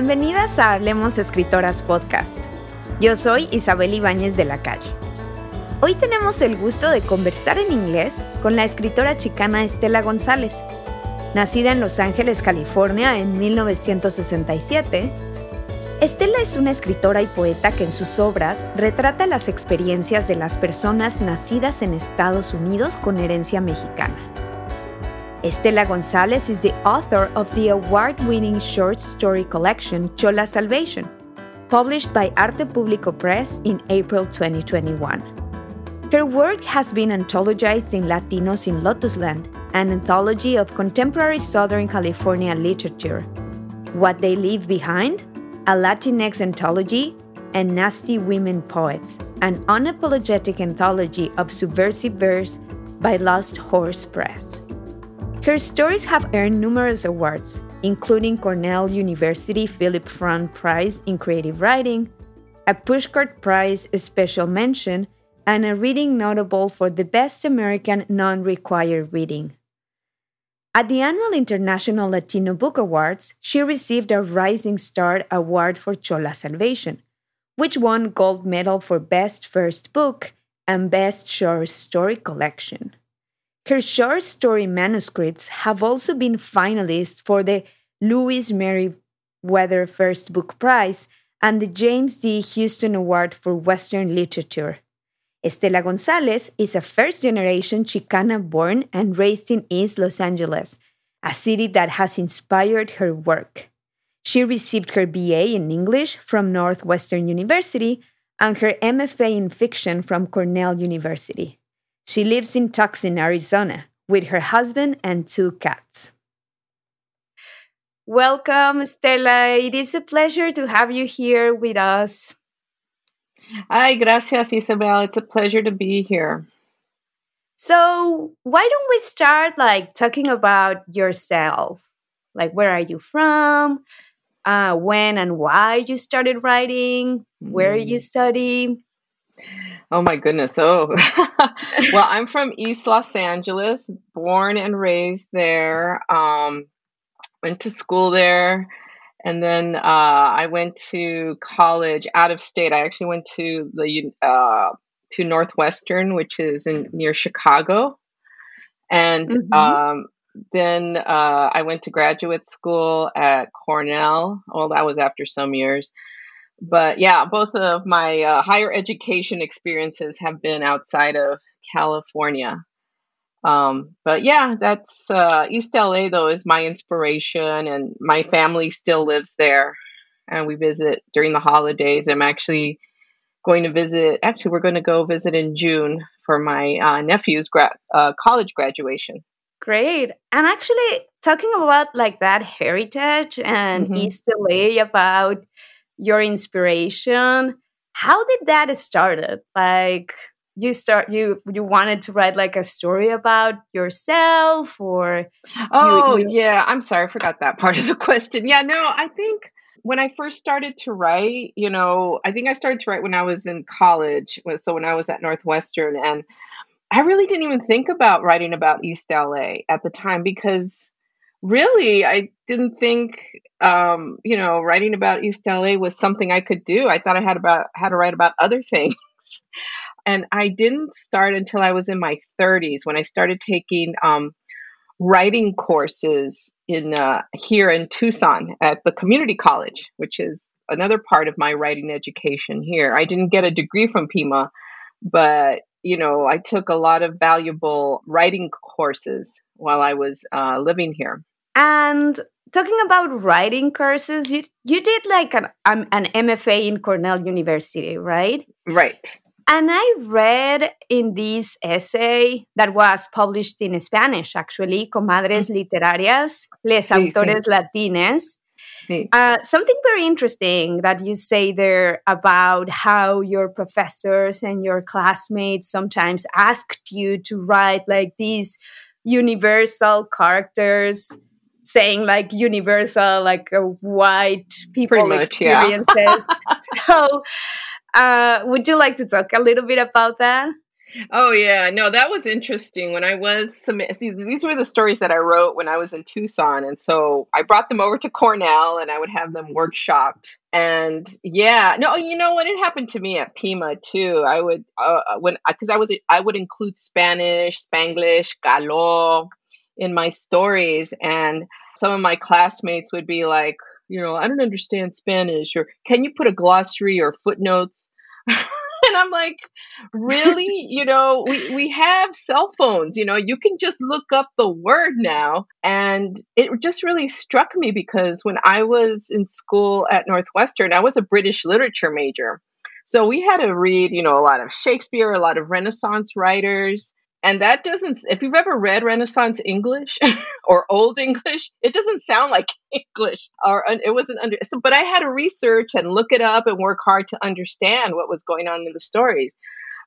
Bienvenidas a Hablemos Escritoras Podcast. Yo soy Isabel Ibáñez de la Calle. Hoy tenemos el gusto de conversar en inglés con la escritora chicana Estela González. Nacida en Los Ángeles, California en 1967, Estela es una escritora y poeta que en sus obras retrata las experiencias de las personas nacidas en Estados Unidos con herencia mexicana. Estella González is the author of the award-winning short story collection Chola Salvation, published by Arte Público Press in April 2021. Her work has been anthologized in Latinos in Lotusland, an anthology of contemporary Southern California literature. What They Leave Behind, a Latinx anthology, and Nasty Women Poets, an unapologetic anthology of subversive verse by Lost Horse Press. Her stories have earned numerous awards, including Cornell University Philip Freund Prize in Creative Writing, a Pushcart Prize Special Mention, and a reading notable for the Best American Non Required Reading. At the annual International Latino Book Awards, she received a Rising Star Award for Chola Salvation, which won gold medal for Best First Book and Best Short Story Collection. Her short story manuscripts have also been finalists for the Louis Meriwether First Book Prize and the James D. Houston Award for Western Literature. Estella Gonzalez is a first generation Chicana born and raised in East Los Angeles, a city that has inspired her work. She received her BA in English from Northwestern University and her MFA in fiction from Cornell University. She lives in Tucson, Arizona, with her husband and two cats. Welcome, Stella. It is a pleasure to have you here with us. Hi, gracias, Isabel. It's a pleasure to be here. So, why don't we start like talking about yourself? Like, where are you from? Uh, when and why you started writing? Where you Mm. study? Oh my goodness. Oh, well, I'm from East Los Angeles, born and raised there. Um, went to school there, and then uh, I went to college out of state. I actually went to the uh, to Northwestern, which is in near Chicago, and Mhm. um, then uh, I went to graduate school at Cornell. Well, that was after some years. But yeah, both of my uh, higher education experiences have been outside of California. Um, but yeah, that's uh, East LA though is my inspiration, and my family still lives there, and we visit during the holidays. I'm actually going to visit. Actually, we're going to go visit in June for my uh, nephew's gra- uh, college graduation. Great. And actually, talking about like that heritage and hmm East LA about your inspiration, how did that started? Like you start you you wanted to write like a story about yourself or Oh, you yeah. I'm sorry, I forgot that part of the question. Yeah, no, I think when I first started to write, you know, I think I started to write when I was in college. So when I was at Northwestern, and I really didn't even think about writing about East LA at the time because really I didn't think um, you know, writing about East LA was something I could do. I thought I had about had to write about other things. And I didn't start until I was in my 30s when I started taking um, writing courses in uh, here in Tucson at the community college, which is another part of my writing education here. I didn't get a degree from Pima, but you know, I took a lot of valuable writing courses while I was uh, living here. and talking about writing courses, you you did like an um, an MFA in Cornell University, right? Right. And I read in this essay that was published in Spanish, actually, Comadres Literarias, Les Sí, sí, Autores Latines, sí. uh, something very interesting that you say there about how your professors and your classmates sometimes asked you to write like these universal characters saying like universal like uh, white people much, yeah. experiences so uh, would you like to talk a little bit about that Oh yeah, no, that was interesting. When I was submit, these were the stories that I wrote when I was in Tucson, and so I brought them over to Cornell, and I would have them workshopped. And yeah, no, you know what? It happened to me at Pima too. I would uh, uh when because I was I would include Spanish, Spanglish, Caló in my stories, and some of my classmates would be like, you know, I don't understand Spanish, or can you put a glossary or footnotes? and I'm like, really? you know, we, we have cell phones, you know, you can just look up the word now. And it just really struck me because when I was in school at Northwestern, I was a British literature major. So we had to read, you know, a lot of Shakespeare, a lot of Renaissance writers and that doesn't if you've ever read renaissance english or old english it doesn't sound like english or it wasn't under so, but i had to research and look it up and work hard to understand what was going on in the stories.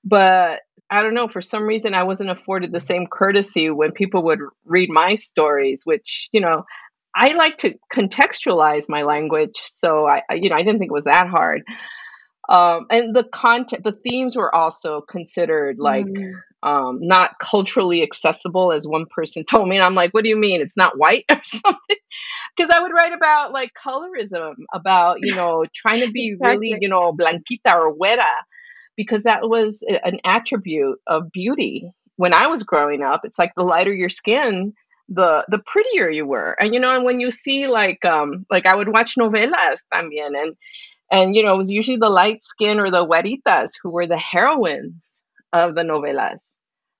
But i don't know for some reason i wasn't afforded the same courtesy when people would read my stories which you know i like to contextualize my language so i you know i didn't think it was that hard. Um, and the content the themes were also considered like mm um, not culturally accessible, as one person told me. And I'm like, what do you mean? It's not white or something? Because I would write about like colorism, about, you know, trying to be exactly. really, you know, blanquita or güera, because that was an attribute of beauty. When I was growing up, it's like the lighter your skin, the the prettier you were. And you know, and when you see like um like I would watch novelas también and and you know, it was usually the light skin or the güeritas who were the heroines of the novelas,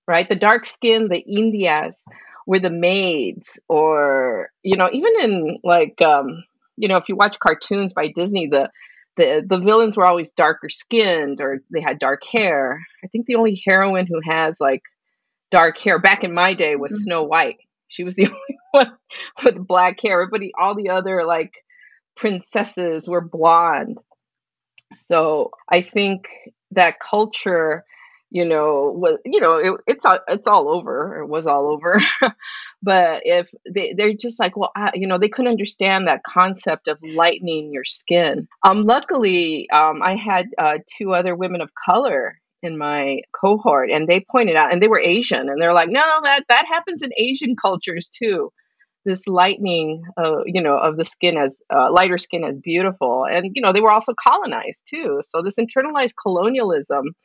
right? The dark skin, the Indias were the maids, or you know, even in like um, you know, if you watch cartoons by Disney, the the the villains were always darker skinned or they had dark hair. I think the only heroine who has like dark hair back in my day was mm-hmm. Snow White. She was the only one with black hair. Everybody, all the other like princesses were blonde. So I think that culture you know was you know it, it's all it's all over it was all over. But if they, they're just like well I, you know they couldn't understand that concept of lightening your skin. Um luckily um i had uh, two other women of color in my cohort and they pointed out and they were asian and they're like no that that happens in asian cultures too. This lightening uh, you know of the skin as uh, lighter skin as beautiful. And you know they were also colonized too. So this internalized colonialism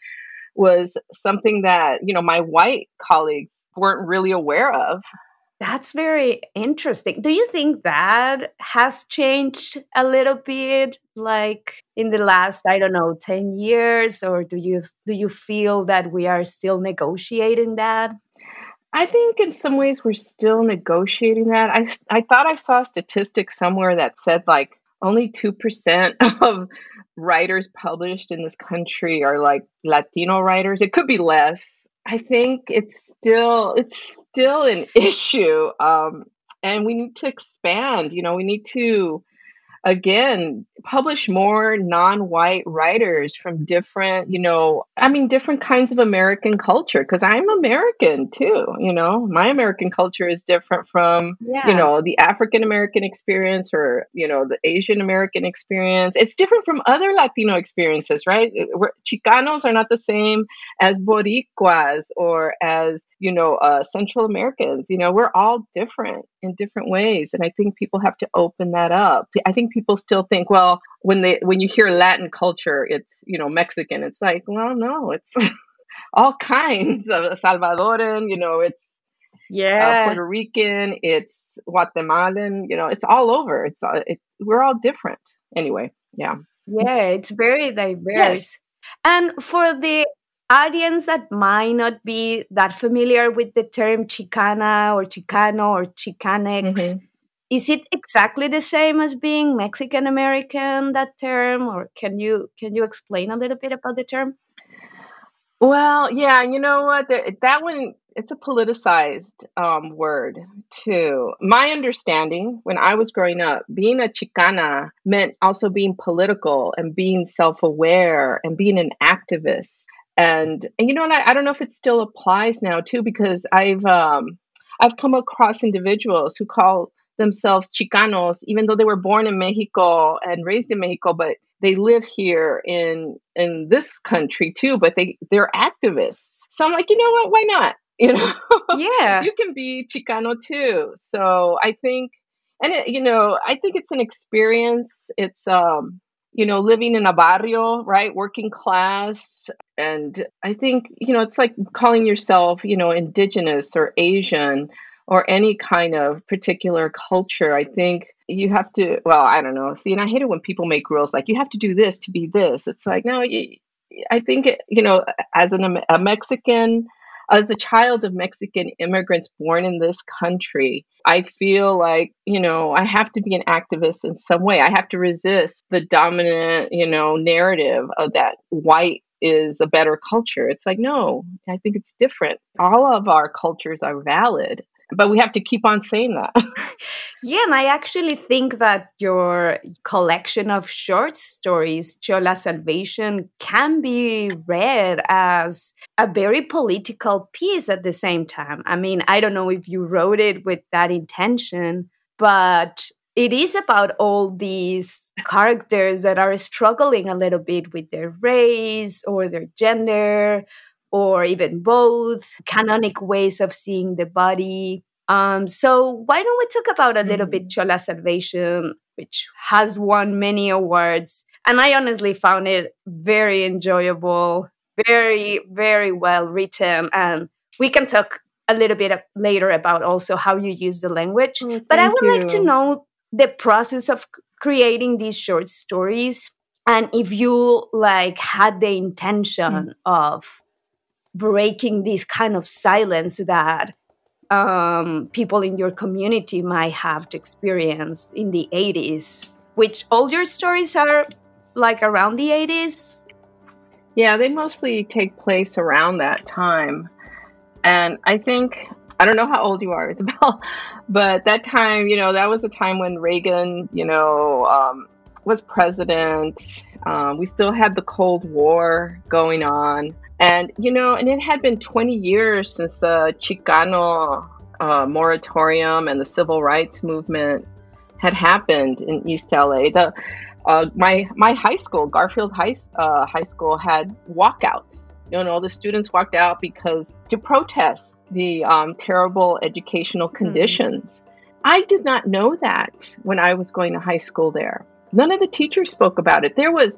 was something that, you know, my white colleagues weren't really aware of. That's very interesting. Do you think that has changed a little bit like in the last I don't know 10 years or do you do you feel that we are still negotiating that? I think in some ways we're still negotiating that. I I thought I saw a statistic somewhere that said like only 2% of writers published in this country are like Latino writers. It could be less. I think it's still it's still an issue. Um, and we need to expand, you know, we need to again publish more non-white writers from different you know i mean different kinds of american culture because i'm american too you know? My american culture is different from yeah. you know the african american experience or you know the asian american experience. It's different from other latino experiences right? We're, chicanos are not the same as boricuas or as you know uh, central americans you know? We're all different in different ways and i think people have to open that up. I think people still think well when they when you hear latin culture it's you know mexican it's like well no it's all kinds of salvadoran you know it's uh, yeah. Uh, puerto rican it's guatemalan you know it's all over. It's, uh, it's we're all different. Anyway yeah. Yeah it's very diverse. Yes. and for the audience that might not be that familiar with the term Chicana or Chicano or Chicanx, mm-hmm. Is it exactly the same as being Mexican American? That term, or can you can you explain a little bit about the term? Well, yeah, you know what? That one, it's a politicized um, word too. My understanding when I was growing up, being a Chicana meant also being political and being self aware and being an activist and and you know, and I, I don't know if it still applies now too, because I've um, I've come across individuals who call themselves Chicanos, even though they were born in Mexico and raised in Mexico, but they live here in in this country too. But they they're activists. So I'm like, you know what? Why not? You know, yeah, you can be Chicano too. So I think, and it, you know, I think it's an experience. It's um, you know, living in a barrio, right? Working class. And I think, you know, it's like calling yourself, you know, indigenous or Asian or any kind of particular culture. I think you have to, well, I don't know. See, and I hate it when people make rules like you have to do this to be this. It's like, no, you, I think, you know, as an, a Mexican, as a child of Mexican immigrants born in this country, I feel like, you know, I have to be an activist in some way. I have to resist the dominant, you know, narrative of that white is a better culture. It's like, no, I think it's different. All of our cultures are valid but we have to keep on saying that. yeah, and I actually think that your collection of short stories, Chola Salvation, can be read as a very political piece at the same time. I mean, I don't know if you wrote it with that intention, but it is about all these characters that are struggling a little bit with their race or their gender or even both, canonic ways of seeing the body. Um, so why don't we talk about a little bit mm-hmm. Chola Salvation, which has won many awards. And I honestly found it very enjoyable, very, very well written. And we can talk a little bit later about also how you use the language. Oh, but I would you. like to know the process of creating these short stories and if you like had the intention mm. of breaking this kind of silence that um, people in your community might have experienced in the 80s, which all your stories are like around the 80s? Yeah, they mostly take place around that time. And I think, I don't know how old you are, Isabel, but that time, you know, that was a time when Reagan, you know, um, was president. Um, we still had the Cold War going on. And, you know, and it had been 20 years since the Chicano uh, moratorium and the civil rights movement had happened in East LA. The uh, my my high school, Garfield High uh, High School, had walkouts. You know, all the students walked out because to protest the um, terrible educational hmm. conditions. Mm-hmm. I did not know that when I was going to high school there. None of the teachers spoke about it. There was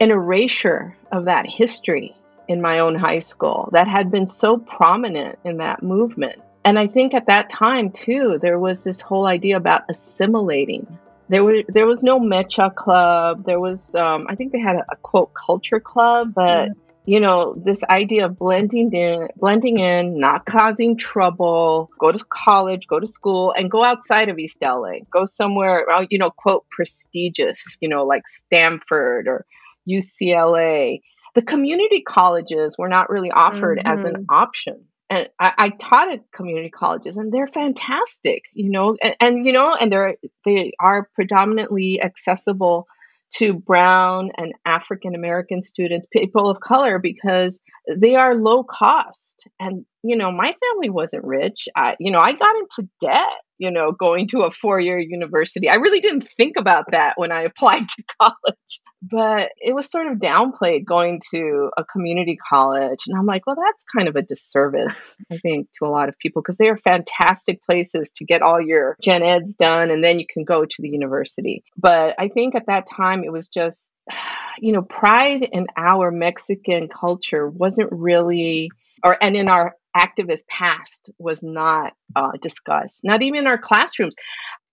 an erasure of that history in my own high school that had been so prominent in that movement. And I think at that time too, there was this whole idea about assimilating. There was there was no MEChA club. There was um, I think they had a, a quote culture club, but mm. you know this idea of blending in, blending in, not causing trouble. Go to college, go to school, and go outside of East LA. Go somewhere you know quote prestigious. You know like Stanford or UCLA the community colleges were not really offered mm-hmm. as an mm-hmm. option and I, I, taught at community colleges and they're fantastic you know and, and, you know and they're they are predominantly accessible to brown and african american students people of color because they are low cost and you know my family wasn't rich i you know i got into debt you know going to a four year university i really didn't think about that when i applied to college but it was sort of downplayed going to a community college and i'm like well that's kind of a disservice i think to a lot of people because they are fantastic places to get all your gen eds done and then you can go to the university. But i think at that time it was just you know pride in our mexican culture wasn't really or and in our activist past was not uh, discussed, not even in our classrooms.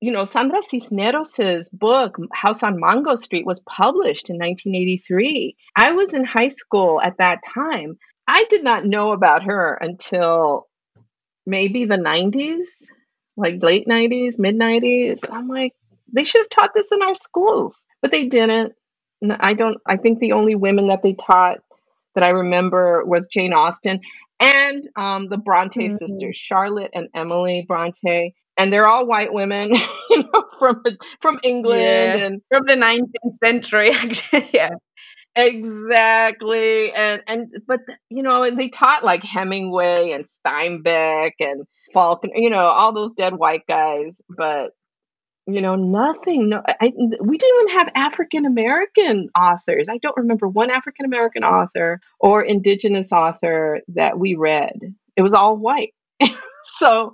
You know, Sandra Cisneros' book, House on Mango Street, was published in 1983. I was in high school at that time. I did not know about her until maybe the 90s, like late 90s, mid 90s. I'm like, they should have taught this in our schools, but they didn't. I don't, I think the only women that they taught that I remember was Jane Austen and um, the Bronte mm-hmm. sisters, Charlotte and Emily Bronte. And they're all white women, you know, from from England yeah. and from the 19th century, actually. yeah, exactly. And and but you know, and they taught like Hemingway and Steinbeck and Faulkner, you know, all those dead white guys. But you know nothing. No I, we didn't even have african american authors. I don't remember one african american author or indigenous author that we read. It was all white. So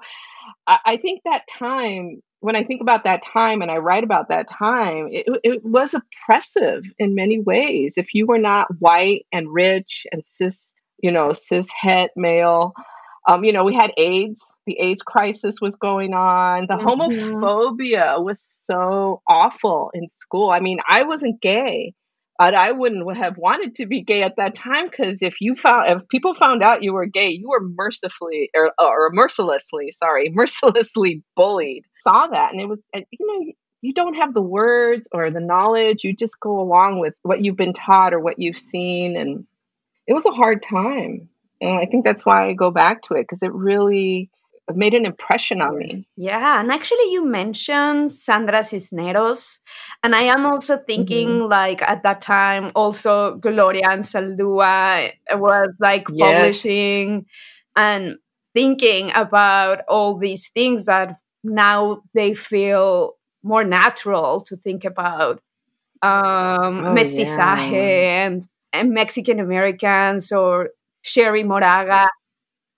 I, I, think that time when i think about that time and i write about that time it, it was oppressive in many ways. If you were not white and rich and cis you know cis het male um, you know we had aids the AIDS crisis was going on. The mm-hmm. homophobia was so awful in school. I mean, I wasn't gay, but I wouldn't have wanted to be gay at that time because if you found if people found out you were gay, you were mercifully or, or mercilessly, sorry, mercilessly bullied. Saw that, and it was you know you don't have the words or the knowledge. You just go along with what you've been taught or what you've seen, and it was a hard time. And I think that's why I go back to it because it really made an impression on me. Yeah, and actually, you mentioned Sandra Cisneros, and I am also thinking mm-hmm. like at that time, also Gloria Anzaldúa was like yes. publishing and thinking about all these things that now they feel more natural to think about um, oh, mestizaje yeah. and, and Mexican Americans or Cherríe Moraga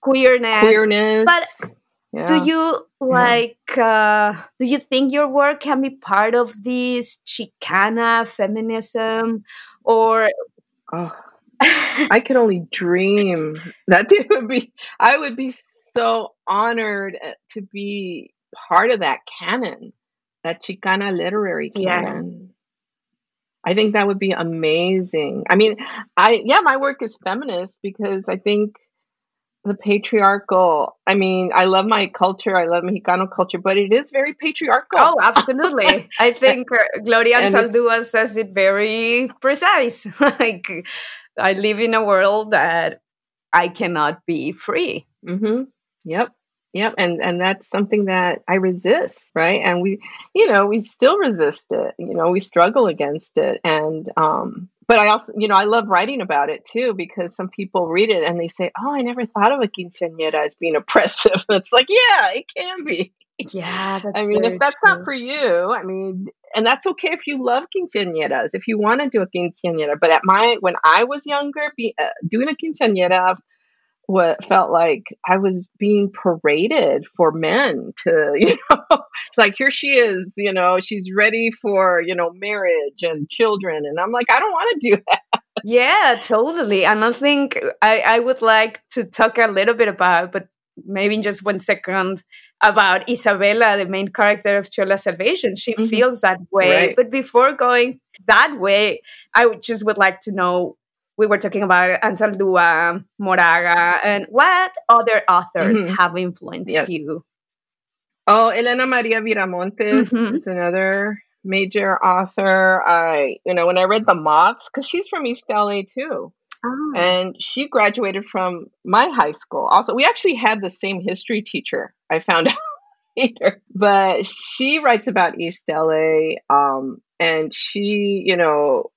queerness. Queerness. But yeah. do you like? Yeah. Uh, do you think your work can be part of this Chicana feminism, or? Oh, I could only dream that it would be. I would be so honored uh, to be part of that canon, that Chicana literary canon. Yeah. I think that would be amazing. I mean, I yeah, my work is feminist because I think the patriarchal. I mean, I love my culture. I love Mexicano culture, but it is very patriarchal. Oh, absolutely. I think uh, Gloria Anzaldúa says it very precise. like, I live in a world that I cannot be free. Mm-hmm. Yep. Yep. And and that's something that I resist, right? And we, you know, we still resist it. You know, we struggle against it. And um but I also, you know, I love writing about it too because some people read it and they say, "Oh, I never thought of a quinceañera as being oppressive." it's like, yeah, it can be. Yeah, that's I mean, if that's true. not for you, I mean, and that's okay if you love quinceañeras, if you want to do a quinceañera. But at my when I was younger, be, uh, doing a quinceañera what felt like I was being paraded for men to, you know, it's like here she is, you know, she's ready for, you know, marriage and children. And I'm like, I don't want to do that. Yeah, totally. And I think I, I would like to talk a little bit about, but maybe in just one second, about Isabella, the main character of Chola Salvation. She mm-hmm. feels that way. Right. But before going that way, I just would like to know we were talking about Anzaldúa, Moraga, and what other authors mm-hmm. have influenced yes. you? Oh, Elena Maria Viramontes mm-hmm. is another major author. I, you know, when I read The Moths, because she's from East LA too. Oh. And she graduated from my high school. Also, we actually had the same history teacher. I found out later, but she writes about East LA, um, and she, you know,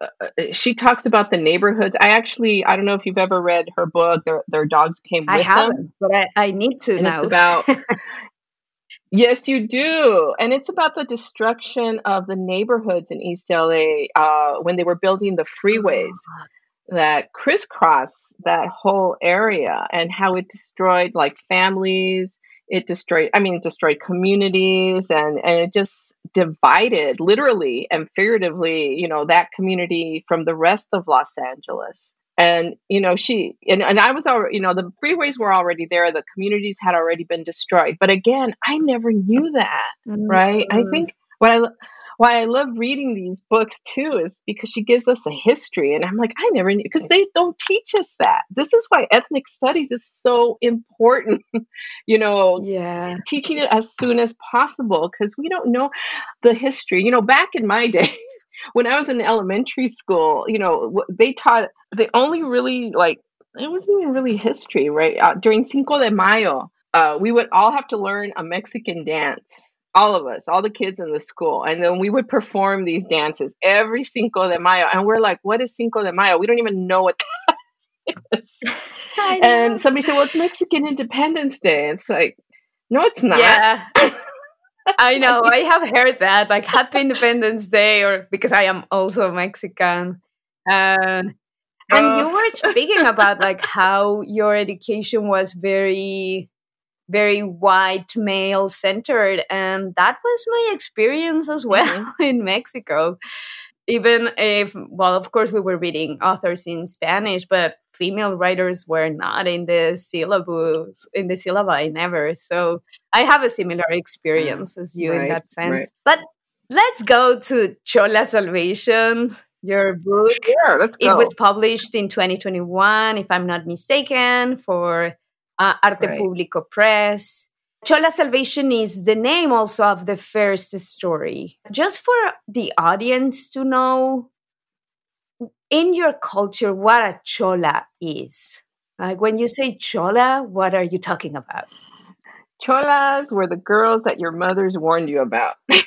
Uh, uh, she talks about the neighborhoods. I actually, I don't know if you've ever read her book. Their, their dogs came with I haven't, them. but I, I need to and now. It's about. yes, you do, and it's about the destruction of the neighborhoods in East LA uh, when they were building the freeways oh. that crisscross that whole area, and how it destroyed like families. It destroyed. I mean, it destroyed communities, and and it just divided literally and figuratively, you know, that community from the rest of Los Angeles. And, you know, she, and, and I was already, you know, the freeways were already there. The communities had already been destroyed. But again, I never knew that, mm-hmm. right? I think what I, why I love reading these books too is because she gives us a history. And I'm like, I never knew because they don't teach us that. This is why ethnic studies is so important, you know, yeah, teaching it as soon as possible because we don't know the history. You know, back in my day, when I was in elementary school, you know, they taught, they only really like, it wasn't even really history, right? Uh, during Cinco de Mayo, uh, we would all have to learn a Mexican dance all of us, all the kids in the school. And then we would perform these dances every Cinco de Mayo. And we're like, what is Cinco de Mayo? We don't even know what that is. And somebody said, well, it's Mexican Independence Day. It's like, no, it's not. Yeah. I know. I have heard that, like Happy Independence Day, or because I am also Mexican. Uh, and uh, you were speaking about like how your education was very, very white male centered, and that was my experience as well mm-hmm. in Mexico even if well of course we were reading authors in spanish but female writers were not in the syllabus in the syllabi never so i have a similar experience as you right, in that sense right. but let's go to chola salvation your book sure, let's go. it was published in 2021 if i'm not mistaken for uh, arte right. publico press Chola Salvation is the name also of the first story. Just for the audience to know, in your culture, what a chola is. Like when you say chola, what are you talking about? Cholas were the girls that your mothers warned you about.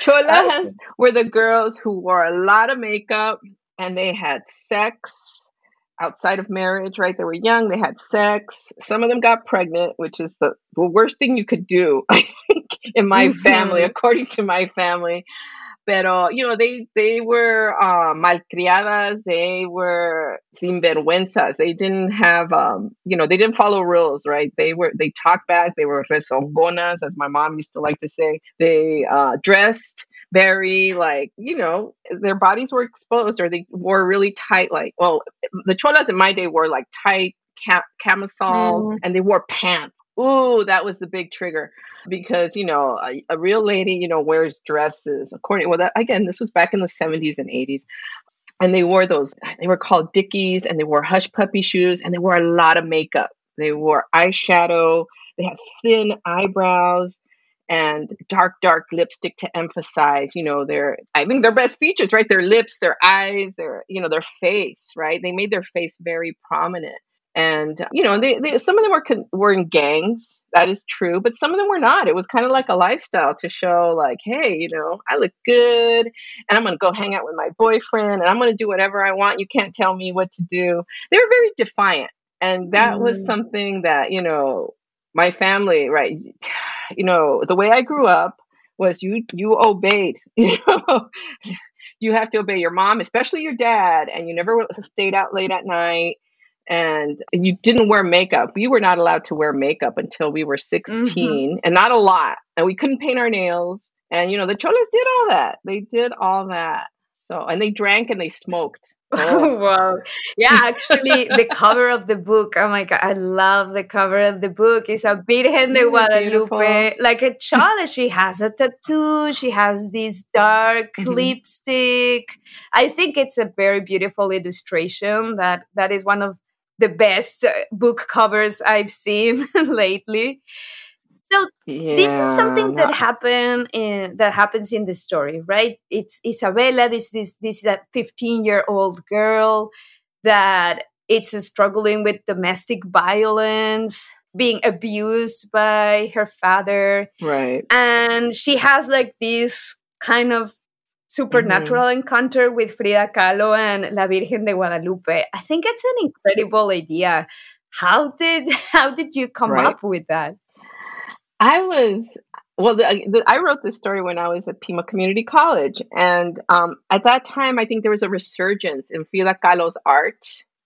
Cholas were the girls who wore a lot of makeup and they had sex outside of marriage, right? They were young, they had sex. Some of them got pregnant, which is the, the worst thing you could do, I think, in my mm-hmm. family, according to my family. Pero, you know, they, they were uh, malcriadas, they were sinvergüenzas. They didn't have, um, you know, they didn't follow rules, right? They were, they talked back, they were rezongonas, as my mom used to like to say. They uh, dressed very like you know their bodies were exposed or they wore really tight like well the cholas in my day wore like tight cam- camisoles mm. and they wore pants Ooh, that was the big trigger because you know a, a real lady you know wears dresses according well that, again this was back in the 70s and 80s and they wore those they were called dickies and they wore hush puppy shoes and they wore a lot of makeup they wore eyeshadow they had thin eyebrows and dark dark lipstick to emphasize you know their i think their best features right? Their lips their eyes their you know their face right? They made their face very prominent. And you know they, they some of them were con- were in gangs that is true but some of them were not. It was kind of like a lifestyle to show like hey you know i look good and i'm going to go hang out with my boyfriend and i'm going to do whatever i want. You can't tell me what to do. They were very defiant and that mm. was something that you know my family right you know, the way I grew up was you you obeyed. You know, you have to obey your mom, especially your dad, and you never stayed out late at night. And you didn't wear makeup. We were not allowed to wear makeup until we were 16, mm-hmm. and not a lot. And we couldn't paint our nails. And you know, the cholas did all that. They did all that. So, and they drank and they smoked. Oh. wow. Yeah, actually, the cover of the book, oh my God, I love the cover of the book. It's a Virgen de Guadalupe, beautiful. like a child. She has a tattoo, she has this dark mm-hmm. lipstick. I think it's a very beautiful illustration that that is one of the best uh, book covers I've seen lately. So yeah, this is something that happened in that happens in the story, right? It's Isabella. This is this is a 15 year old girl that it's struggling with domestic violence, being abused by her father, right? And she has like this kind of supernatural mm-hmm. encounter with Frida Kahlo and La Virgen de Guadalupe. I think it's an incredible idea. How did how did you come right. up with that? I was well. The, the, I wrote this story when I was at Pima Community College, and um, at that time, I think there was a resurgence in Frida Kahlo's art,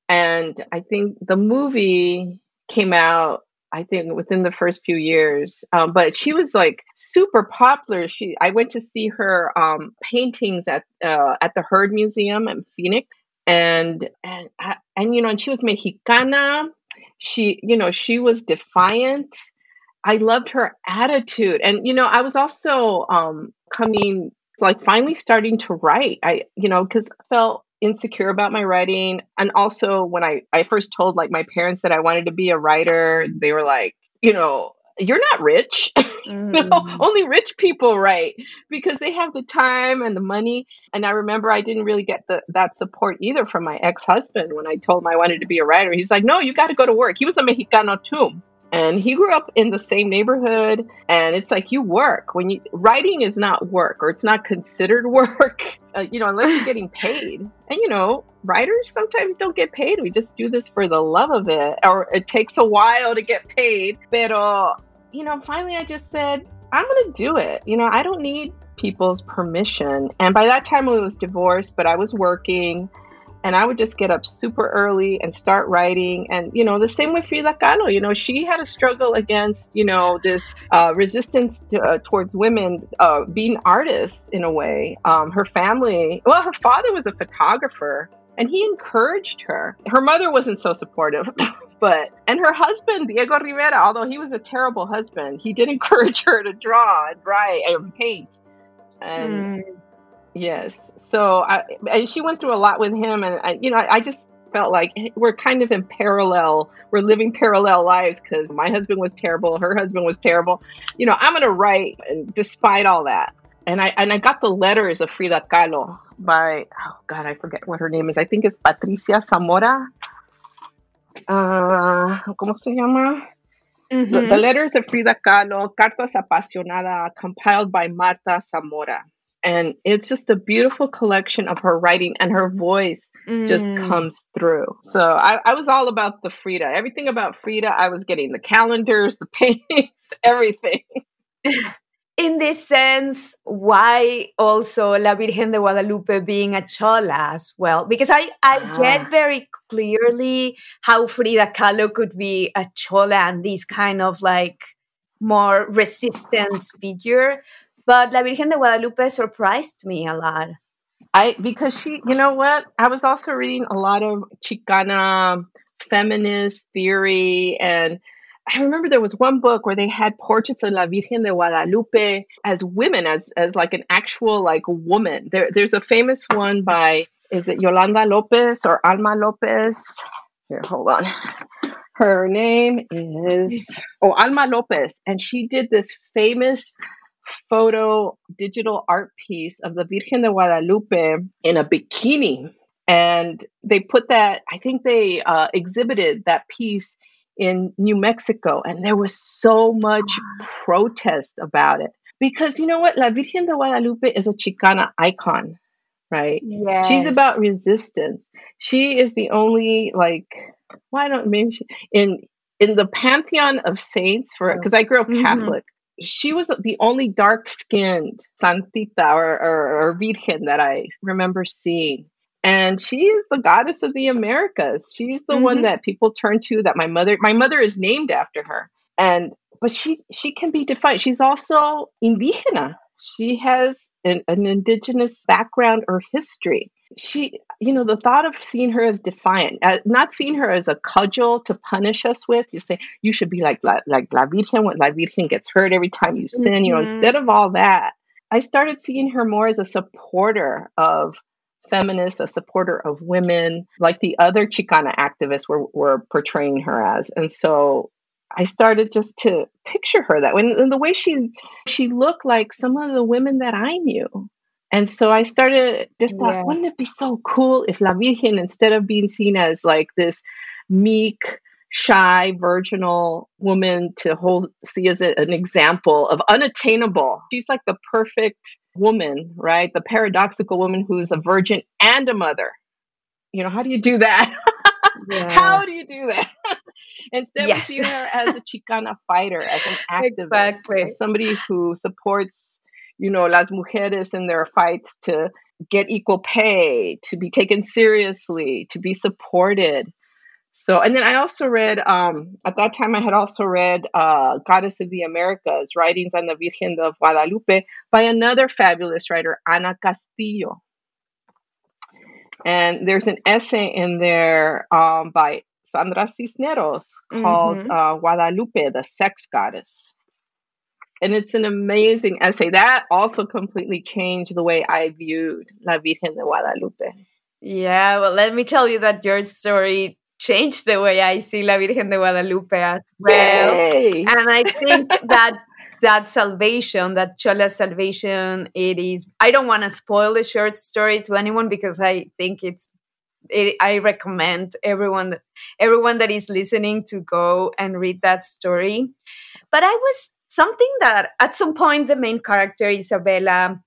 and I think the movie came out. I think within the first few years, um, but she was like super popular. She, I went to see her um, paintings at uh, at the Heard Museum in Phoenix, and and and you know, and she was Mexicana. She, you know, she was defiant I loved her attitude. And, you know, I was also um, coming, like, finally starting to write. I, you know, because I felt insecure about my writing. And also, when I, I first told, like, my parents that I wanted to be a writer, they were like, you know, you're not rich. Mm. you know, only rich people write because they have the time and the money. And I remember I didn't really get the, that support either from my ex husband when I told him I wanted to be a writer. He's like, no, you got to go to work. He was a Mexicano too and he grew up in the same neighborhood. And it's like you work. When you writing is not work or it's not considered work uh, you know unless you're getting paid. And you know writers sometimes don't get paid. We just do this for the love of it. Or it takes a while to get paid. But you know finally i just said I'm going to do it. You know, I don't need people's permission. And by that time, I was divorced, but I was working and I would just get up super early and start writing. And, you know, the same with Frida Kahlo, you know, she had a struggle against, you know, this uh, resistance to, uh, towards women uh, being artists in a way. Um, her family, well, her father was a photographer and he encouraged her. Her mother wasn't so supportive. but and her husband Diego Rivera, although he was a terrible husband, he did encourage her to draw and write and paint. And mm. Yes, so I and she went through a lot with him, and I, you know, I, I just felt like we're kind of in parallel. We're living parallel lives because my husband was terrible, her husband was terrible. You know, I'm gonna write, and despite all that, and I and I got the letters of Frida Kahlo by oh god, I forget what her name is. I think it's Patricia Zamora. Uh, ¿Cómo se llama? Mm-hmm. The, the, letters of Frida Kahlo, Cartas Apasionada, compiled by Marta Zamora. And it's just a beautiful collection of her writing, and her voice mm. just comes through. So I, I was all about the Frida. Everything about Frida, I was getting the calendars, the paintings, everything. in this sense, why also La Virgen de Guadalupe being a chola as well? Because I, I ah. get very clearly how Frida Kahlo could be a chola and this kind of like more resistance figure. But La Virgen de Guadalupe surprised me a lot. I because she, you know what? I was also reading a lot of Chicana feminist theory and I remember there was one book where they had portraits of La Virgen de Guadalupe as women, as as like an actual like woman. There, there's a famous one by is it Yolanda Lopez or Alma Lopez? Here, hold on. Her name is oh Alma Lopez, and she did this famous photo digital art piece of the Virgen de Guadalupe in a bikini. And they put that, I think they uh, exhibited that piece in New Mexico, and there was so much protest about it. Because you know what? La Virgen de Guadalupe is a Chicana icon, right? Yes. She's about resistance. She is the only, like, why don't maybe she, in in the pantheon of saints for because I grew up mm-hmm. She was the only dark skinned Santita or, or, or Virgen that I remember seeing and she is the goddess of the Americas. She's the mm-hmm. one that people turn to. That my mother, my mother is named after her, and but she she can be defined. She's also indígena. She has an, an indigenous background or history. She, you know, the thought of seeing her as defiant, uh, not seeing her as a cudgel to punish us with. You say you should be like La, like La Virgen when La Virgen gets hurt every time you sin. Mm-hmm. You know, instead of all that, I started seeing her more as a supporter of feminists a supporter of women, like the other Chicana activists were, were portraying her as. And so I started just to picture her that way. And the way she she looked like some of the women that I knew. And so I started just thought, yeah. wouldn't it be so cool if La Virgen, instead of being seen as like this meek, shy, virginal woman to hold see as a, an example of unattainable, she's like the perfect woman, right? The paradoxical woman who's a virgin and a mother. You know, how do you do that? Yeah. how do you do that? Instead, yes. we see her as a Chicana fighter, as an activist, exactly. as somebody who supports, you know, las mujeres in their fights to get equal pay, to be taken seriously, to be supported. So, and then I also read, um, at that time, I had also read uh, Goddess of the Americas, Writings on the Virgen de Guadalupe by another fabulous writer, Ana Castillo. And there's an essay in there um, by Sandra Cisneros called mm-hmm. uh, Guadalupe, the Sex Goddess. And it's an amazing essay. That also completely changed the way I viewed La Virgen de Guadalupe. Yeah, well, let me tell you that your story changed the way I see La Virgen de Guadalupe as well. Yay. And I think that that salvation, that Chola salvation, it is. I don't want to spoil the short story to anyone because I think it's. It, I recommend everyone that everyone that is listening to go and read that story. But I was something that at some point the main character Isabella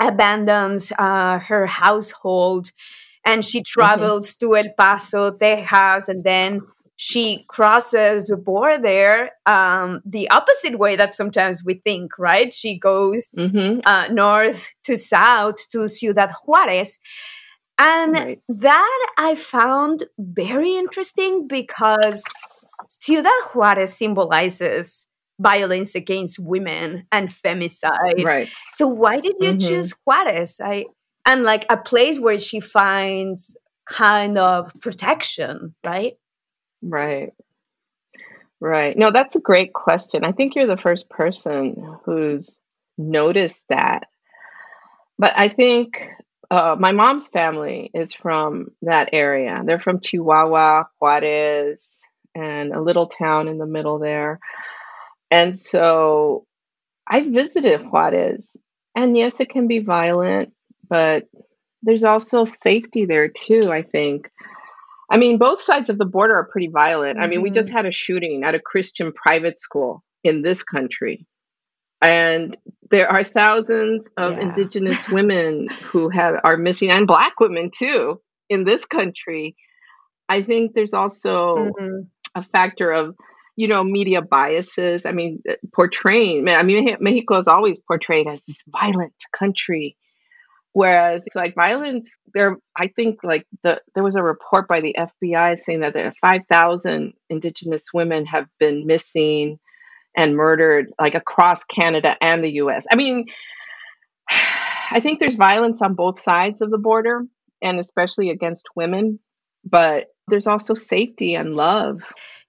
abandons uh, her household and she mm-hmm. travels mm-hmm. to El Paso, Texas, and then she crosses the border um, the opposite way that sometimes we think, right? She goes mm-hmm. uh, north to south to Ciudad Juarez. And right. that I found very interesting because Ciudad Juarez symbolizes violence against women and femicide. Right. So why did you mm-hmm. choose Juarez? I and like a place where she finds kind of protection, right? Right. Right. No, that's a great question. I think you're the first person who's noticed that. But I think uh, my mom's family is from that area. They're from Chihuahua, Juarez, and a little town in the middle there. And so I visited Juarez. And yes, it can be violent, but there's also safety there too, I think. I mean, both sides of the border are pretty violent. Mm-hmm. I mean, we just mm-hmm. had a shooting at a Christian private school in this country. And there are thousands of yeah. indigenous women who have are missing and black women too in this country. I think there's also mm-hmm. a factor of you know media biases. I mean, eh, portraying. I mean, Mexico is always portrayed as this violent country, Whereas like violence, there I think like the there was a report by the FBI saying that there are five thousand indigenous women have been missing and murdered like across Canada and the US. I mean, I think there's violence on both sides of the border and especially against women, but there's also safety and love.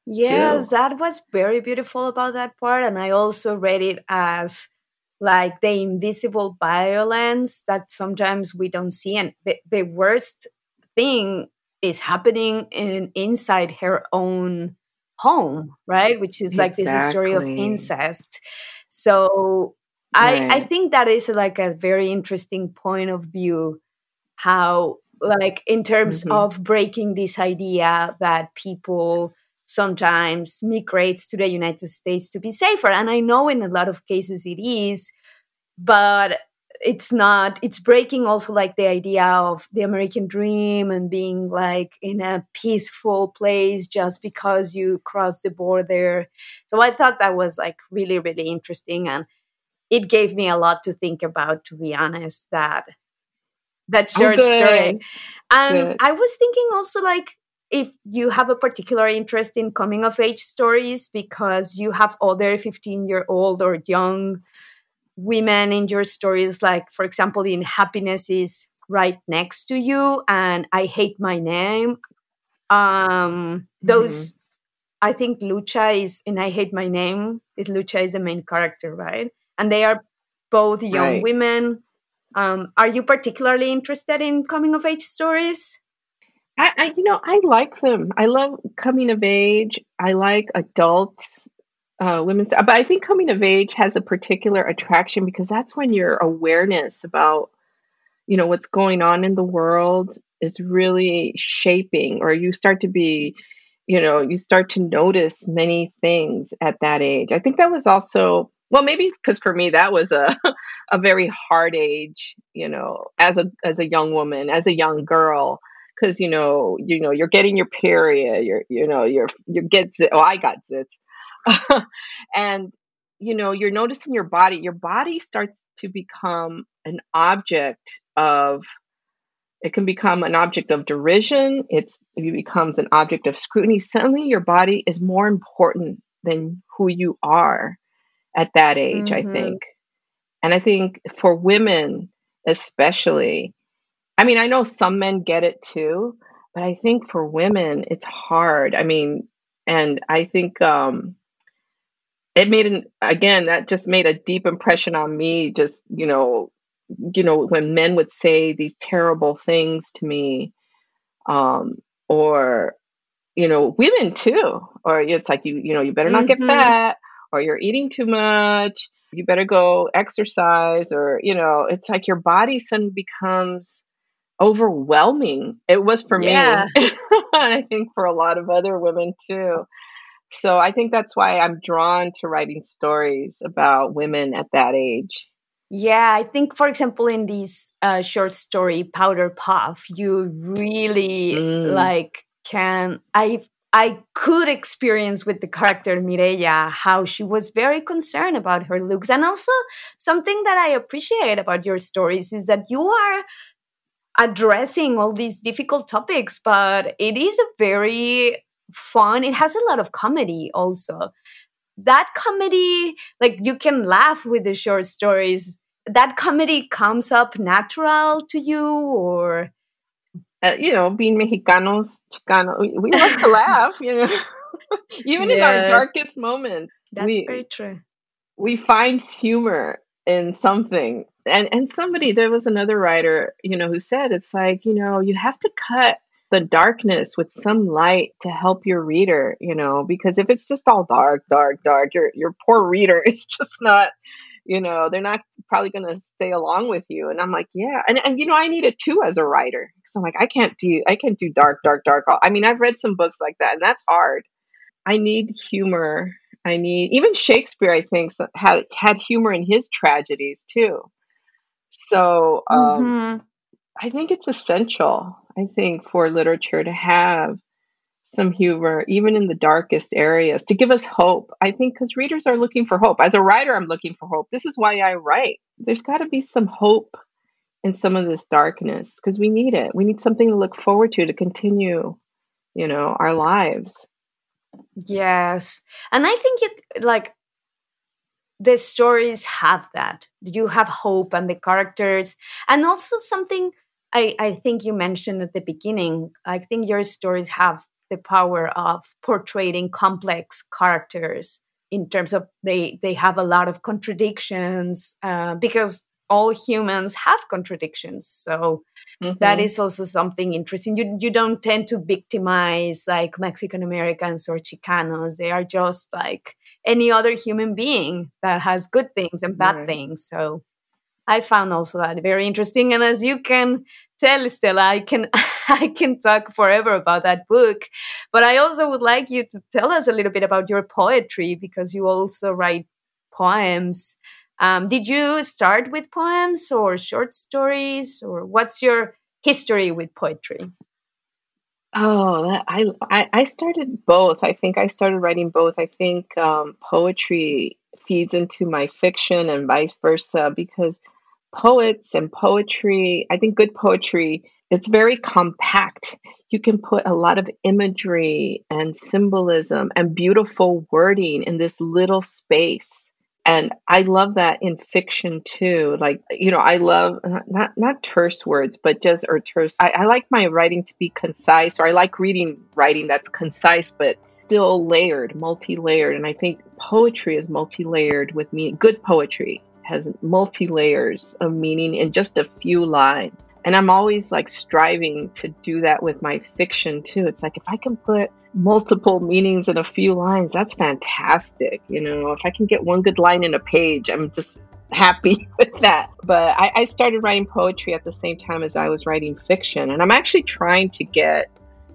Yes, too. that was very beautiful about that part and I also read it as like the invisible violence that sometimes we don't see and the, the worst thing is happening in inside her own home right which is like exactly. this story of incest so right. i i think that is like a very interesting point of view how like in terms mm-hmm. of breaking this idea that people sometimes migrates to the United States to be safer. And I know in a lot of cases it is, but it's not it's breaking also like the idea of the american dream and being like in a peaceful place just because you cross the border so i thought that was like really really interesting and it gave me a lot to think about to be honest that that short story and good. i was thinking also like if you have a particular interest in coming of age stories because you have other 15 year old or young women in your stories, like for example, in Happiness is right next to you and I hate my name. Um, those, mm-hmm. I think Lucha is in I hate my name. Is Lucha is the main character, right? And they are both young right. women. Um, are you particularly interested in coming of age stories? I, I, you know, I like them. I love coming of age. I like adults, uh, women's. But I think coming of age has a particular attraction because that's when your awareness about, you know, what's going on in the world is really shaping, or you start to be, you know, you start to notice many things at that age. I think that was also well maybe because for me that was a a very hard age you know as a as a young woman as a young girl because you know you know you're getting your period you're you know you're you get oh i got zits. And you know you're noticing your body your body starts to become an object of it can become an object of derision it's it becomes an object of scrutiny. Suddenly your body is more important than who you are at that age mm-hmm. i think. And i think for women especially I mean, I know some men get it too, but I think for women it's hard. I mean, and I think um it made an again that just made a deep impression on me just, you know, you know, when men would say these terrible things to me um or you know, women too, or it's like you you know, you better not mm-hmm. get fat or you're eating too much you better go exercise or you know it's like your body suddenly becomes overwhelming. It was for yeah. me. I think for a lot of other women too. So I think that's why I'm drawn to writing stories about women at that age. Yeah, I think, for example, in this uh, short story, Powder Puff, you really mm. like can. I I could experience with the character Mireya how she was very concerned about her looks. And also, something that I appreciate about your stories is that you are addressing all these difficult topics, but it is a very fun, it has a lot of comedy also. That comedy, like you can laugh with the short stories. That comedy comes up natural to you or uh, you know, being Mexicanos, Chicano, we, we like to laugh, you know, even yeah. in our darkest moments. That's we, very true. We find humor in something. And and somebody there was another writer, you know, who said it's like, you know, you have to cut the darkness with some light to help your reader, you know, because if it's just all dark, dark, dark, your your poor reader is just not you know they're not probably going to stay along with you. And i'm like yeah. And, and you know i need it too as a writer because i'm like i can't do i can't do dark dark dark i mean i've read some books like that and that's hard. I need humor. I need even shakespeare i think had had humor in his tragedies too so um, mm-hmm. i think it's essential i think for literature to have some humor, even in the darkest areas, to give us hope. I think because readers are looking for hope. As a writer, I'm looking for hope. This is why I write. There's got to be some hope in some of this darkness because we need it. We need something to look forward to to continue, you know, our lives. Yes. And I think it like the stories have that. You have hope and the characters and also something I, I think you mentioned at the beginning. I think your stories have the power of portraying complex characters in terms of they they have a lot of contradictions uh, because all humans have contradictions so mm-hmm. that is also something interesting you you don't tend to victimize like mexican americans or chicanos they are just like any other human being that has good things and bad right. things so I found also that very interesting. And as you can tell, Stella, I can I can talk forever about that book. But I also would like you to tell us a little bit about your poetry because you also write poems. Um, did you start with poems or short stories, or what's your history with poetry? Oh, that, I, I started both. I think I started writing both. I think um, poetry feeds into my fiction and vice versa because poets and poetry, I think good poetry, it's very compact. You can put a lot of imagery and symbolism and beautiful wording in this little space. And I love that in fiction too. Like, you know, I love not not terse words, but just or terse. I, I like my writing to be concise, or I like reading writing that's concise but still layered, multi-layered. And I think poetry is multi-layered with me. Good poetry has multi layers of meaning in just a few lines. And I'm always like striving to do that with my fiction too. It's like if I can put multiple meanings in a few lines, that's fantastic. You know, if I can get one good line in a page, I'm just happy with that. But I, I started writing poetry at the same time as I was writing fiction. And I'm actually trying to get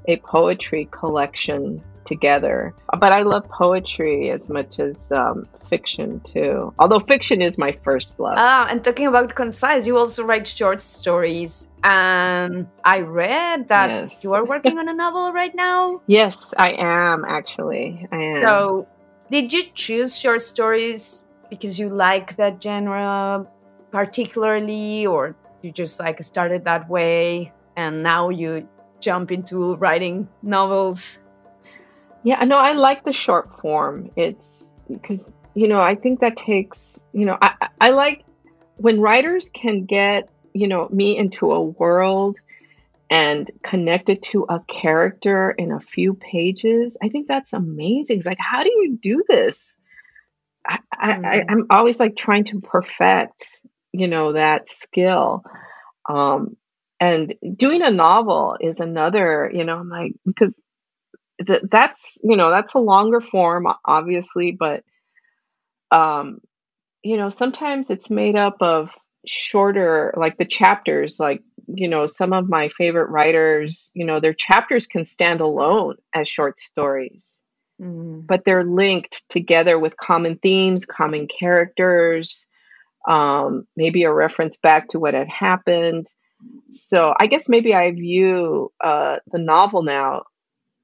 a poetry collection together. But I love poetry as much as um, fiction too. Although fiction is my first love. Ah, and talking about concise, you also write short stories. And I read that yes. you are working on a novel right now. Yes, I am actually. I am. So, did you choose short stories because you like that genre particularly, or you just like started that way and now you jump into writing novels? Yeah, no, I like the short form. It's because you know I think that takes you know I I like when writers can get you know me into a world and connect it to a character in a few pages. I think that's amazing. It's like how do you do this? I, mm. I I'm always like trying to perfect you know that skill. Um, and doing a novel is another you know i'm like because th- that's you know that's a longer form obviously but um you know sometimes it's made up of shorter like the chapters like you know some of my favorite writers you know their chapters can stand alone as short stories mm. but they're linked together with common themes common characters um, maybe a reference back to what had happened so i guess maybe i view uh, the novel now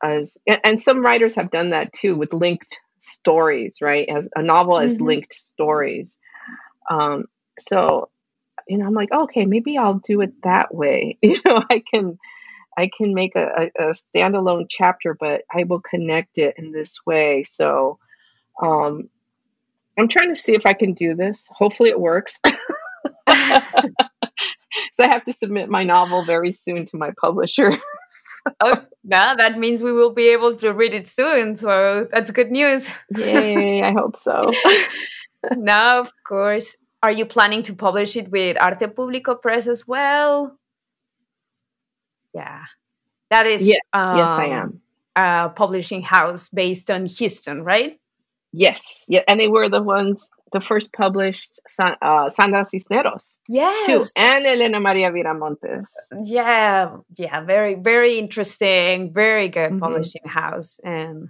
as and some writers have done that too with linked stories, right? As a novel as mm-hmm. linked stories. Um, so you know, I'm like, okay, maybe I'll do it that way. You know, I can I can make a, a, a standalone chapter, but I will connect it in this way. So um, I'm trying to see if I can do this. Hopefully, it works. so I have to submit my novel very soon to my publisher. Oh, yeah, that means we will be able to read it soon. So that's good news. Yay, I hope so. now, of course, are you planning to publish it with Arte Público Press as well? Yeah, that is. Yes, um, yes, I am. A publishing house based on Houston, right? Yes, yeah, and they were the ones, the first published uh, Sandra Cisneros. Yes, too, and Elena Maria Viramontes. Yeah, yeah, very, very interesting, very good mm-hmm. publishing house. And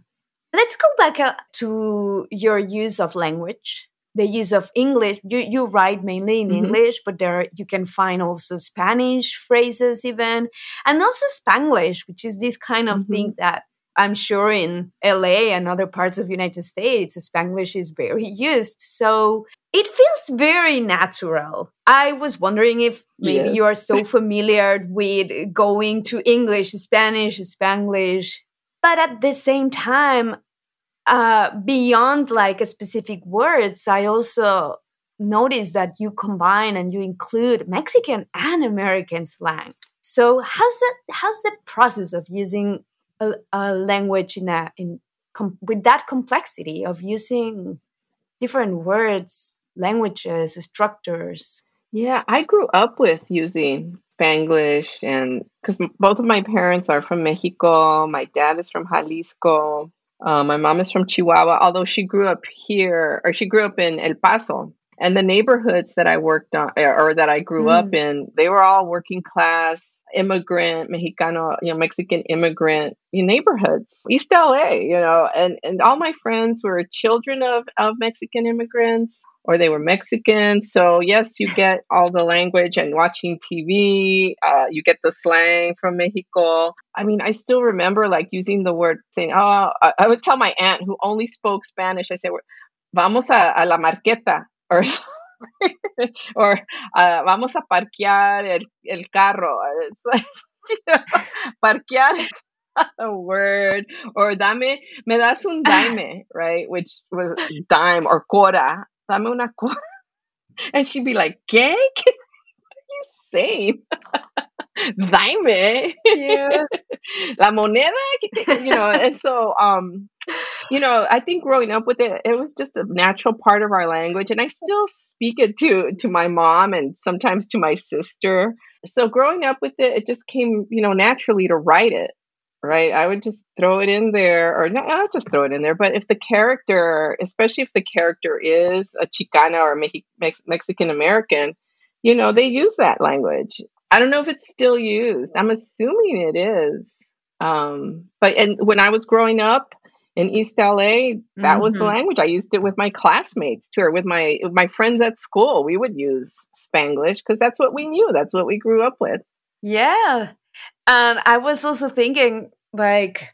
let's go back uh, to your use of language the use of English. You you write mainly in mm-hmm. English, but there you can find also Spanish phrases even, and also Spanglish, which is this kind of mm-hmm. thing that I'm sure in LA and other parts of United States, Spanglish is very used. So it feels very natural. I was wondering if maybe you are so familiar with going to English, Spanish, Spanglish, but at the same time, uh, beyond like specific words, I also noticed that you combine and you include Mexican and American slang. So how's that? How's the process of using a, a language in a in com, with that complexity of using different words, languages, structures? Yeah, I grew up with using Spanglish, and because both of my parents are from Mexico, my dad is from Jalisco. Uh, my mom is from Chihuahua, although she grew up here, or she grew up in El Paso. And the neighborhoods that I worked on, or that I grew mm. up in, they were all working class, immigrant, Mexicano, you know, Mexican immigrant neighborhoods, East LA, you know, and, and all my friends were children of, of Mexican immigrants or they were Mexican. So, yes, you get all the language and watching TV, uh, you get the slang from Mexico. I mean, I still remember like using the word saying, oh, I would tell my aunt who only spoke Spanish, I say, vamos a, a la marqueta or or uh, vamos a parquear el, el carro. Parquear is not a word. Or dame, me das un dime, right? Which was dime or cora dame una cora. And she'd be like, ¿qué? ¿Qué you saying? Dime. Yeah. La moneda, you know, and so um you know, I think growing up with it, it was just a natural part of our language and I still speak it to to my mom and sometimes to my sister. So growing up with it, it just came, you know, naturally to write it right? I would just throw it in there, or not, not just throw it in there, but if the character, especially if the character is a Chicana or Mex- Mexican American, you know, they use that language. I don't know if it's still used. I'm assuming it is. Um, but and when I was growing up in East LA, that mm-hmm. was the mm-hmm. language I used it with my classmates too, or with my my friends at school. We would use Spanglish because that's what we knew. That's what we grew up with. Yeah, and I was also thinking, like,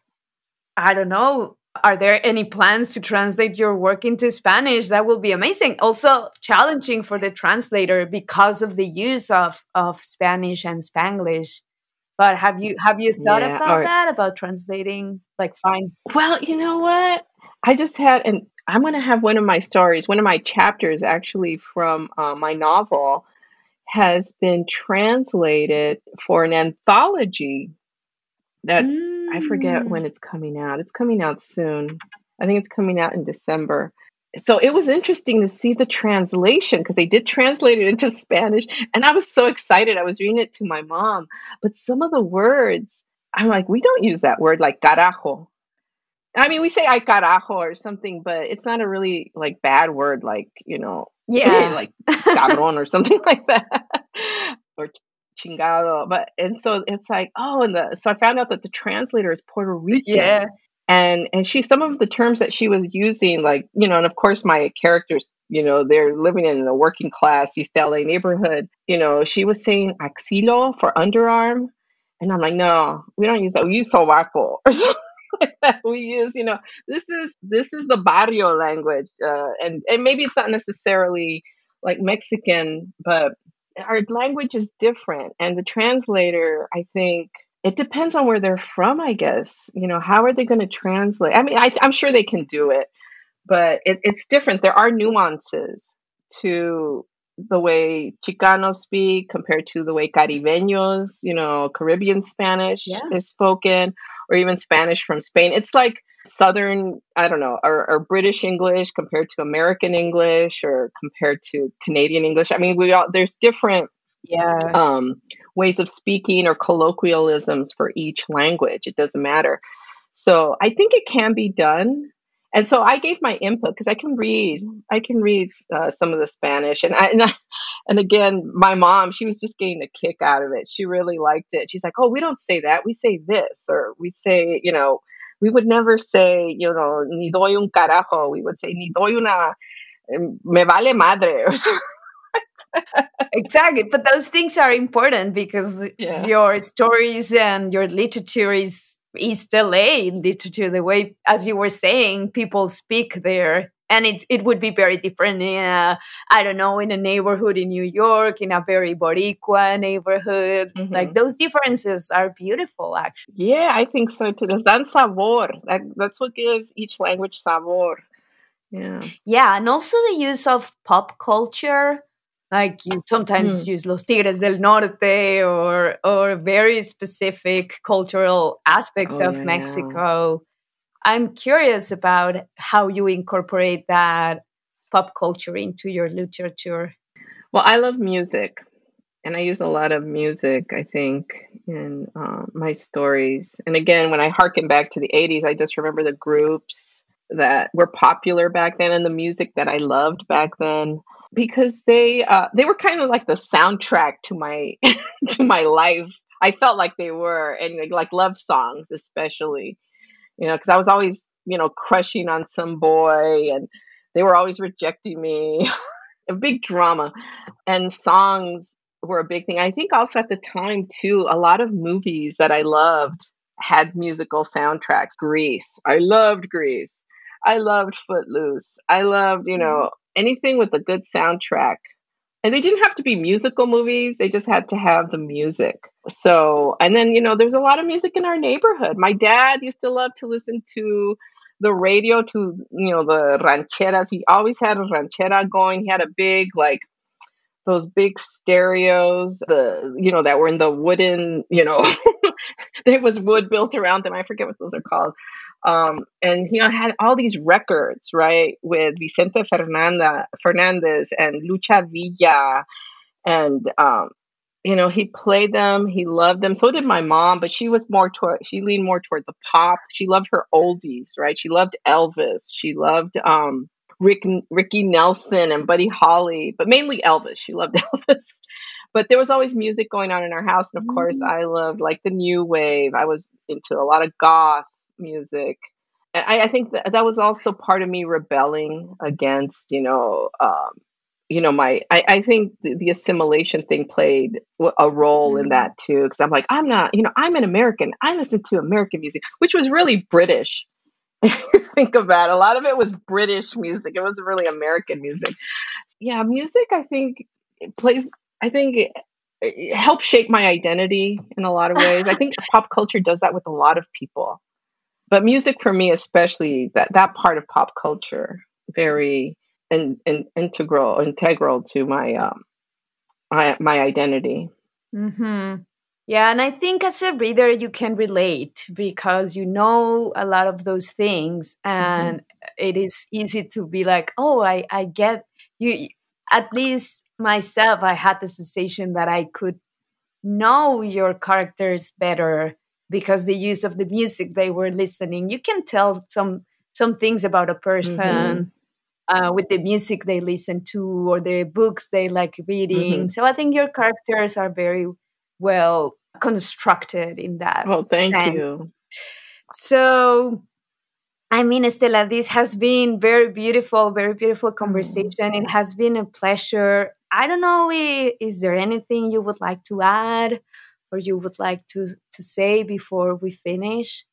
I don't know, are there any plans to translate your work into Spanish? That will be amazing. Also challenging for the translator because of the use of, of Spanish and Spanglish. But have you have you thought yeah, about or, that about translating like fine? Well, you know what? I just had and I'm going to have one of my stories, one of my chapters actually from uh, my novel has been translated for an anthology that's mm. I forget when mm. it's coming out. It's coming out soon. I think it's coming out in December. So it was interesting to see the translation because they did translate it into Spanish and I was so excited. I was reading it to my mom, but some of the words I'm like, we don't use that word like carajo. I mean, we say ay carajo or something, but it's not a really like bad word like, you know, yeah, like cabrón or something like that, or chingado. But and so it's like, oh, and the so I found out that the translator is Puerto Rican. Yeah. And and she some of the terms that she was using, like, you know, and of course my characters, you know, they're living in a working class East LA neighborhood. You know, she was saying axilo for underarm. And I'm like, no, we don't use that. We use sobaco or we use. You know, this is this is the barrio language, uh, and and maybe it's not necessarily like Mexican, but our language is different, and the translator, I think. It depends on where they're from, I guess. You know, how are they going to translate? I mean, I, I'm sure they can do it, but it, it's different. There are nuances to the way Chicanos speak compared to the way Caribeños, you know, Caribbean Spanish yeah. is spoken, or even Spanish from Spain. It's like Southern, I don't know, or, or, British English compared to American English or compared to Canadian English. I mean, we all there's different yeah um, ways of speaking or colloquialisms for each language. It doesn't matter. So I think it can be done and so I gave my input because I can read. I can read uh, some of the Spanish, and I, and I, and again, my mom, she was just getting a kick out of it. She really liked it. She's like, "Oh, we don't say that. We say this, or we say, you know, we would never say, you know, ni doy un carajo. We would say ni doy una me vale madre or something." Exactly but those things are important because yeah. your stories and your literature is East LA literature, the way, as you were saying, people speak there. And it, it would be very different in a, I don't know, in a neighborhood in New York, in a very Boricua neighborhood. Mm-hmm. Like those differences are beautiful, actually. Yeah, I think so too. There's that sabor. That, that's what gives each language sabor. Yeah. Yeah. And also the use of pop culture like you sometimes mm. use Los Tigres del Norte or or very specific cultural aspects oh, of yeah, Mexico. Yeah. I'm curious about how you incorporate that pop culture into your literature. Well, I love music, and I use a lot of music. I think in uh, my stories, and again, when I harken back to the '80s, I just remember the groups that were popular back then and the music that I loved back then because they uh, they were kind of like the soundtrack to my to my life. I felt like they were, and like love songs especially, you know, because I was always you know crushing on some boy, and they were always rejecting me. a big drama, and songs were a big thing. I think also at the time too, a lot of movies that I loved had musical soundtracks. Grease, I loved Grease. I loved Footloose. I loved, you know, anything with a good soundtrack. And they didn't have to be musical movies, they just had to have the music. So, and then, you know, there's a lot of music in our neighborhood. My dad used to love to listen to the radio to, you know, the rancheras. He always had a ranchera going. He had a big, like, those big stereos, the you know that were in the wooden, you know, there was wood built around them. I forget what those are called. Um, and he had all these records, right, with Vicente Fernanda, Fernandez and Lucha Villa. And, um, you know, he played them, he loved them. So did my mom, but she was more toward, she leaned more toward the pop. She loved her oldies, right? She loved Elvis. She loved, um, Rick, Ricky Nelson and Buddy Holly, but mainly Elvis. She loved Elvis. But there was always music going on in our house. And of mm-hmm. course, I loved like the new wave. I was into a lot of goth music. I, I think that that was also part of me rebelling against, you know, um, you know, my I, I think the, the, assimilation thing played a role mm-hmm. in that too. Because I'm like, I'm not, you know, I'm an American. I listen to American music, which was really British. think about it. a lot of it was British music. It wasn't really American music. Yeah, music. I think plays. I think it, it helps shape my identity in a lot of ways. I think pop culture does that with a lot of people but music for me especially that that part of pop culture very in, in, integral integral to my um my, my identity mm-hmm. yeah and i think as a reader you can relate because you know a lot of those things mm-hmm. and mm-hmm. it is easy to be like oh i i get you at least myself i had the sensation that i could know your characters better because the use of the music they were listening you can tell some some things about a person mm-hmm. uh, with the music they listen to or the books they like reading mm-hmm. so i think your characters are very well constructed in that oh thank sense. you so I mean, Estella, this has been very beautiful, very beautiful mm-hmm. conversation. It has been a pleasure. I don't know, is there anything you would like to add? Or you would like to to say before we finish?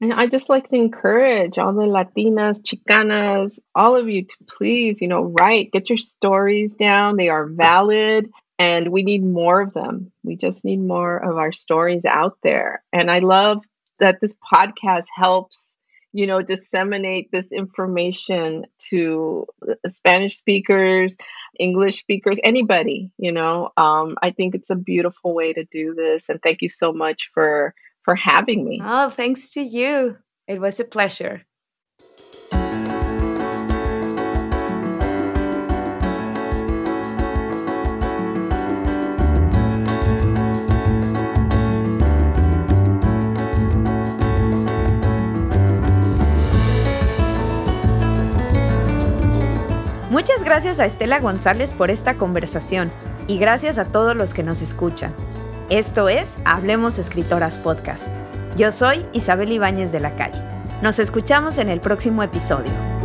And I just like to encourage all the Latinas, Chicanas, all of you to please, you know, write, get your stories down. They are valid and we need more of them. We just need more of our stories out there. And I love that this podcast helps, you know, disseminate this information to Spanish speakers, English speakers, anybody, you know. Um, I think it's a beautiful way to do this. And thank you so much for for having me. Oh, thanks to you. It was a pleasure. Muchas gracias a Estela González por esta conversación y gracias a todos los que nos escuchan. Esto es Hablemos Escritoras Podcast. Yo soy Isabel Ibáñez de la Calle. Nos escuchamos en el próximo episodio.